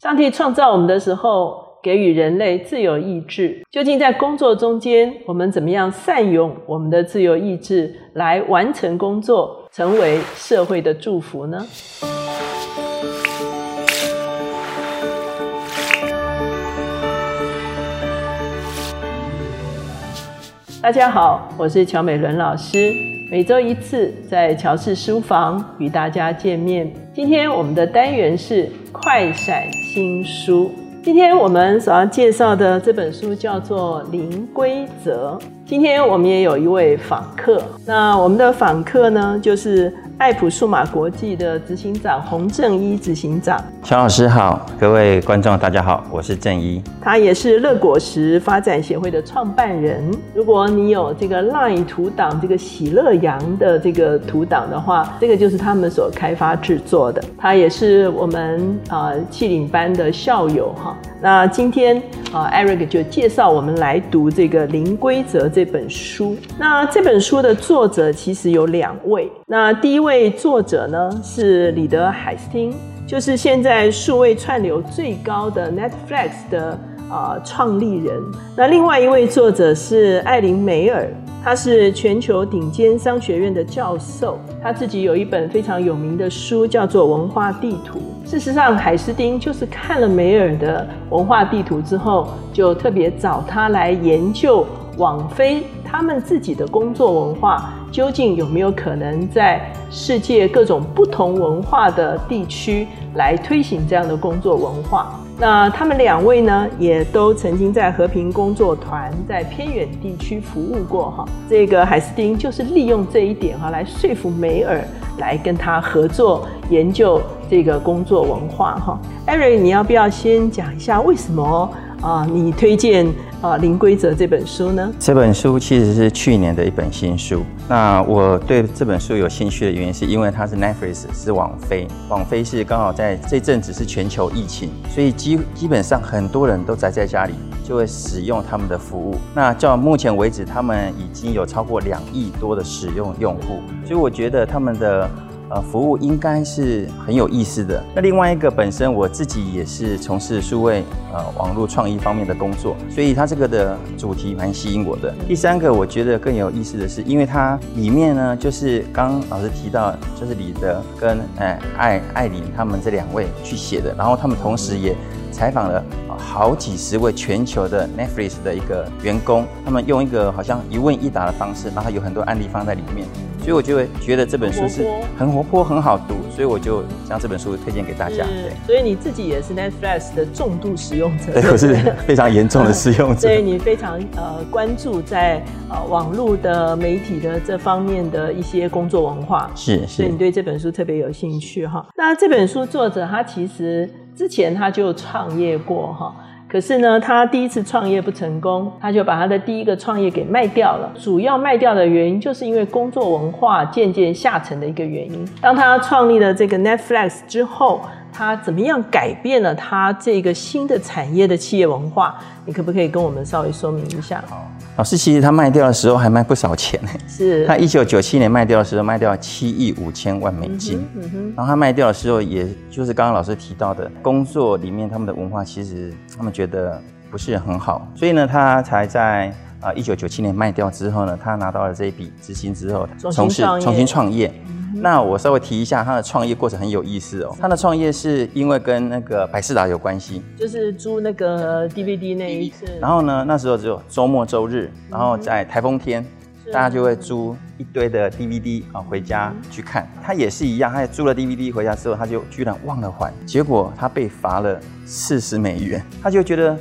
上帝创造我们的时候，给予人类自由意志。究竟在工作中间，我们怎么样善用我们的自由意志来完成工作，成为社会的祝福呢？大家好，我是乔美伦老师。每周一次在乔氏书房与大家见面。今天我们的单元是快闪新书。今天我们所要介绍的这本书叫做《零规则》。今天我们也有一位访客，那我们的访客呢，就是。爱普数码国际的执行长洪正一执行长，乔老师好，各位观众大家好，我是正一，他也是乐果实发展协会的创办人。如果你有这个 LINE 图档，这个喜乐羊的这个图档的话，这个就是他们所开发制作的。他也是我们啊气领班的校友哈。那今天啊，Eric 就介绍我们来读这个《零规则》这本书。那这本书的作者其实有两位，那第一位。作者呢是李德海斯汀，就是现在数位串流最高的 Netflix 的啊创立人。那另外一位作者是艾琳梅尔，他是全球顶尖商学院的教授，他自己有一本非常有名的书叫做《文化地图》。事实上，海斯汀就是看了梅尔的文化地图之后，就特别找他来研究网飞他们自己的工作文化。究竟有没有可能在世界各种不同文化的地区来推行这样的工作文化？那他们两位呢，也都曾经在和平工作团在偏远地区服务过哈。这个海斯汀就是利用这一点哈，来说服梅尔来跟他合作研究这个工作文化哈。艾瑞，你要不要先讲一下为什么啊？你推荐？啊，零规则这本书呢？这本书其实是去年的一本新书。那我对这本书有兴趣的原因，是因为它是 Netflix，是网飞。网飞是刚好在这阵子是全球疫情，所以基基本上很多人都宅在家里，就会使用他们的服务。那到目前为止，他们已经有超过两亿多的使用用户，所以我觉得他们的。呃，服务应该是很有意思的。那另外一个，本身我自己也是从事数位呃网络创意方面的工作，所以它这个的主题蛮吸引我的。第三个，我觉得更有意思的是，因为它里面呢，就是刚老师提到，就是李德跟哎艾艾琳他们这两位去写的，然后他们同时也采访了好几十位全球的 Netflix 的一个员工，他们用一个好像一问一答的方式，然后有很多案例放在里面。所以我就会觉得这本书是很活泼、很好读，所以我就将这本书推荐给大家。对，所以你自己也是 Netflix 的重度使用者，对，我是非常严重的使用者。所以你非常呃关注在呃网络的媒体的这方面的一些工作文化，是，所以你对这本书特别有兴趣哈。那这本书作者他其实之前他就创业过哈。可是呢，他第一次创业不成功，他就把他的第一个创业给卖掉了。主要卖掉的原因，就是因为工作文化渐渐下沉的一个原因。当他创立了这个 Netflix 之后。他怎么样改变了他这个新的产业的企业文化？你可不可以跟我们稍微说明一下？好，老师，其实他卖掉的时候还卖不少钱是，他一九九七年卖掉的时候卖掉七亿五千万美金。嗯哼。然后他卖掉的时候，也就是刚刚老师提到的，工作里面他们的文化其实他们觉得不是很好，所以呢，他才在啊一九九七年卖掉之后呢，他拿到了这一笔资金之后，从事重新创业。那我稍微提一下他的创业过程很有意思哦。他的创业是因为跟那个百事达有关系，就是租那个 DVD 那一次。然后呢，那时候只有周末周日，然后在台风天，大家就会租一堆的 DVD 啊回家去看。他也是一样，他也租了 DVD 回家之后，他就居然忘了还，结果他被罚了四十美元。他就觉得。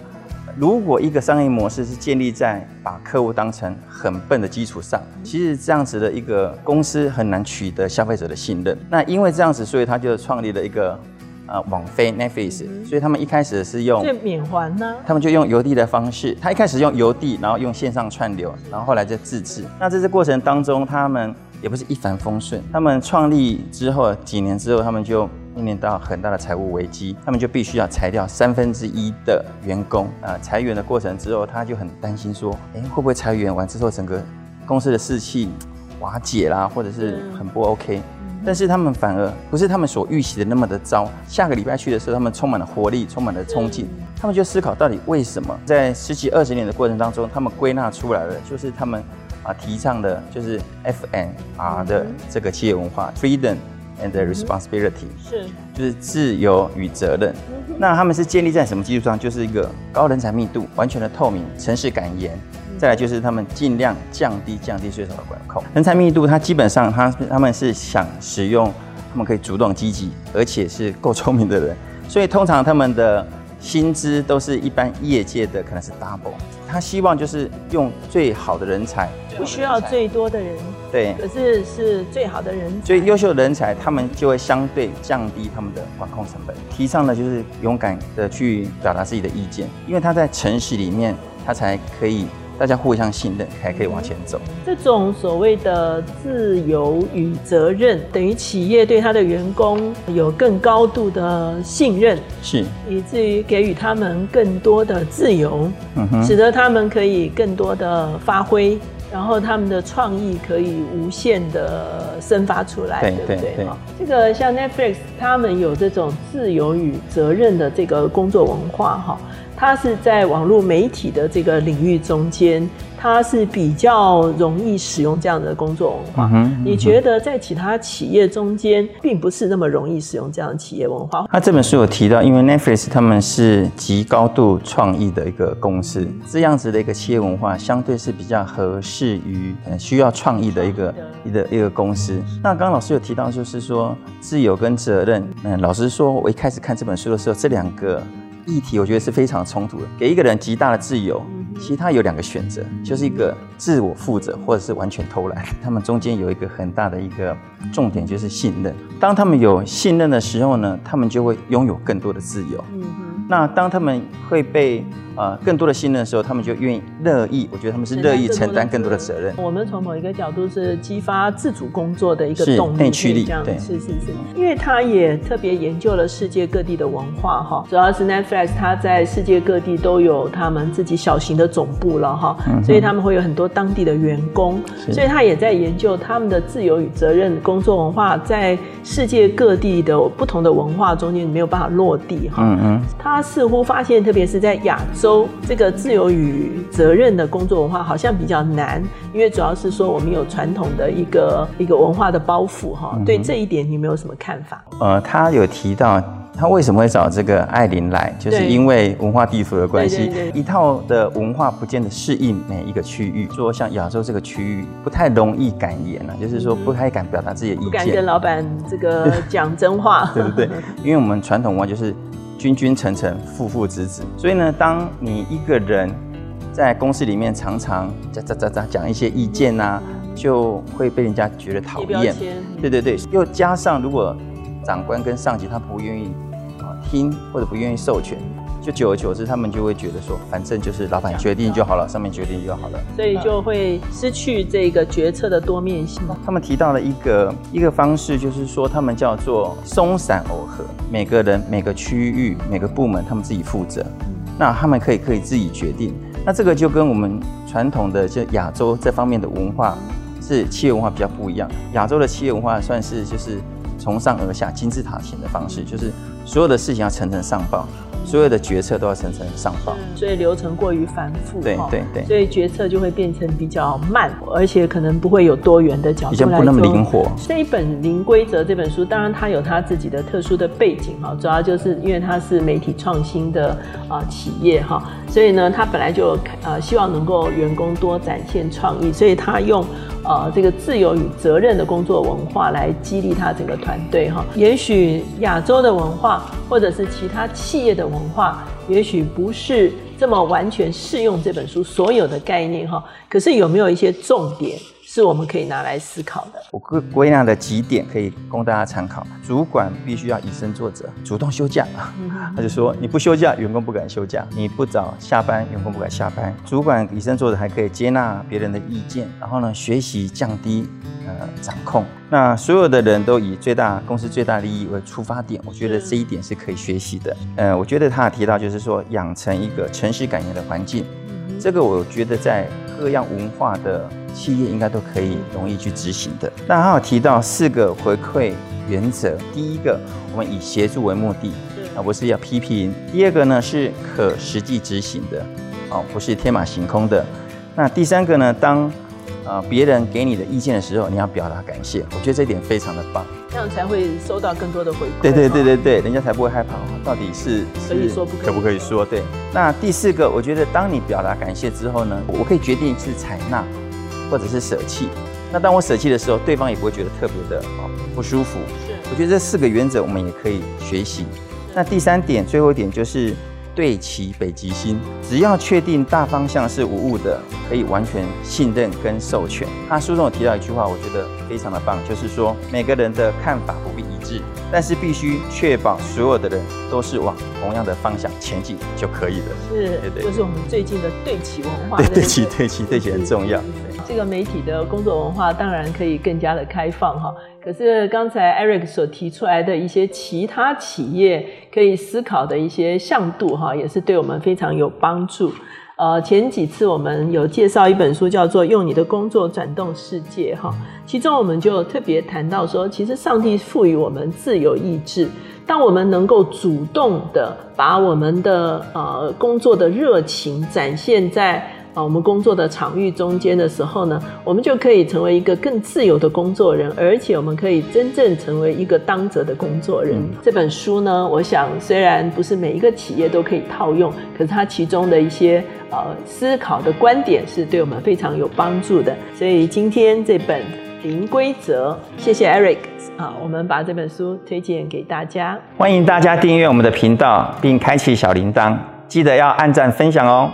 如果一个商业模式是建立在把客户当成很笨的基础上，其实这样子的一个公司很难取得消费者的信任。那因为这样子，所以他就创立了一个呃网飞 Netflix。所以他们一开始是用免还呢，他们就用邮递的方式。他一开始用邮递，然后用线上串流，然后后来就自制。那在这过程当中，他们也不是一帆风顺。他们创立之后几年之后，他们就。面临到很大的财务危机，他们就必须要裁掉三分之一的员工。啊，裁员的过程之后，他就很担心说，哎，会不会裁员完之后，整个公司的士气瓦解啦，或者是很不 OK？但是他们反而不是他们所预期的那么的糟。下个礼拜去的时候，他们充满了活力，充满了冲劲。他们就思考到底为什么在十几二十年的过程当中，他们归纳出来了，就是他们啊提倡的就是 FNR 的这个企业文化，Freedom and Responsibility，是就是自由与责任。那他们是建立在什么基础上？就是一个高人才密度、完全的透明、城市感言。再来就是他们尽量降低降低税收的管控，人才密度，它基本上他他们是想使用，他们可以主动积极，而且是够聪明的人，所以通常他们的薪资都是一般业界的可能是 double。他希望就是用最好的人才，不需要最多的人，对，可是是最好的人，所以优秀的人才，他们就会相对降低他们的管控成本。提倡的就是勇敢的去表达自己的意见，因为他在城市里面，他才可以。大家互相信任，才可以往前走。这种所谓的自由与责任，等于企业对他的员工有更高度的信任，是以至于给予他们更多的自由，使得他们可以更多的发挥，然后他们的创意可以无限的生发出来，对不对？这个像 Netflix，他们有这种自由与责任的这个工作文化，哈。它是在网络媒体的这个领域中间，它是比较容易使用这样的工作文化。你觉得在其他企业中间，并不是那么容易使用这样的企业文化？那这本书有提到，因为 Netflix 他们是极高度创意的一个公司，这样子的一个企业文化，相对是比较合适于需要创意的一个一个一个公司。那刚刚老师有提到，就是说自由跟责任。嗯，老实说，我一开始看这本书的时候，这两个。议题我觉得是非常冲突的，给一个人极大的自由，其他有两个选择，就是一个自我负责，或者是完全偷懒。他们中间有一个很大的一个重点，就是信任。当他们有信任的时候呢，他们就会拥有更多的自由。那当他们会被呃更多的信任的时候，他们就愿意乐意，我觉得他们是乐意承担更多的责任。我们从某一个角度是激发自主工作的一个动力，内驱力，对，是是是。因为他也特别研究了世界各地的文化哈，主要是 Netflix，他在世界各地都有他们自己小型的总部了哈，所以他们会有很多当地的员工，所以他也在研究他们的自由与责任工作文化在世界各地的不同的文化中间没有办法落地哈，嗯嗯，他。他似乎发现，特别是在亚洲，这个自由与责任的工作文化好像比较难，因为主要是说我们有传统的一个一个文化的包袱哈。对这一点，你有没有什么看法？呃，他有提到他为什么会找这个艾琳来，就是因为文化地图的关系，一套的文化不见得适应每一个区域。说像亚洲这个区域不太容易敢言啊，就是说不太敢表达自己的意见，不敢跟老板这个讲真话，对不对？因为我们传统文化就是。君君臣臣，父父子子。所以呢，当你一个人在公司里面常常讲一些意见呐，就会被人家觉得讨厌。对对对，又加上如果长官跟上级他不愿意啊听或者不愿意授权。就久而久之，他们就会觉得说，反正就是老板决定就好了，上面决定就好了，所以就会失去这个决策的多面性。他们提到了一个一个方式，就是说他们叫做松散耦合，每个人、每个区域、每个部门，他们自己负责，那他们可以可以自己决定。那这个就跟我们传统的就亚洲这方面的文化是企业文化比较不一样。亚洲的企业文化算是就是从上而下金字塔型的方式，就是所有的事情要层层上报。所有的决策都要层层上报，所以流程过于繁复，对对对，所以决策就会变成比较慢，而且可能不会有多元的角度来不那么灵活。这一本《零规则》这本书，当然它有它自己的特殊的背景哈，主要就是因为它是媒体创新的啊企业哈，所以呢，它本来就呃希望能够员工多展现创意，所以它用。啊，这个自由与责任的工作文化来激励他整个团队哈。也许亚洲的文化，或者是其他企业的文化，也许不是这么完全适用这本书所有的概念哈。可是有没有一些重点？是我们可以拿来思考的。我归归纳的几点可以供大家参考。主管必须要以身作则，主动休假。他就说，你不休假，员工不敢休假；你不早下班，员工不敢下班。主管以身作则，还可以接纳别人的意见，然后呢，学习降低呃掌控。那所有的人都以最大公司最大利益为出发点，我觉得这一点是可以学习的。呃，我觉得他提到就是说，养成一个诚实感言的环境。这个我觉得在各样文化的企业应该都可以容易去执行的。那还有提到四个回馈原则，第一个我们以协助为目的，啊不是要批评；第二个呢是可实际执行的，哦不是天马行空的。那第三个呢，当呃别人给你的意见的时候，你要表达感谢，我觉得这点非常的棒。这样才会收到更多的回馈。对对对对对，人家才不会害怕，到底是可以说不可以可不可以说？对。那第四个，我觉得当你表达感谢之后呢，我可以决定是采纳，或者是舍弃。那当我舍弃的时候，对方也不会觉得特别的哦不舒服。是，我觉得这四个原则我们也可以学习。那第三点，最后一点就是对齐北极星，只要确定大方向是无误的，可以完全信任跟授权。他书中有提到一句话，我觉得非常的棒，就是说每个人的看法不必一致，但是必须确保所有的人都是往同样的方向前进就可以了。是，对对就是我们最近的对齐文化。对，不对齐对齐对齐很重要。这个媒体的工作文化当然可以更加的开放哈，可是刚才 Eric 所提出来的一些其他企业可以思考的一些向度哈，也是对我们非常有帮助。呃，前几次我们有介绍一本书，叫做《用你的工作转动世界》哈，其中我们就特别谈到说，其实上帝赋予我们自由意志，当我们能够主动的把我们的呃工作的热情展现在。啊，我们工作的场域中间的时候呢，我们就可以成为一个更自由的工作人，而且我们可以真正成为一个当责的工作人。这本书呢，我想虽然不是每一个企业都可以套用，可是它其中的一些呃思考的观点是对我们非常有帮助的。所以今天这本《零规则》，谢谢 Eric 啊，我们把这本书推荐给大家。欢迎大家订阅我们的频道，并开启小铃铛，记得要按赞分享哦。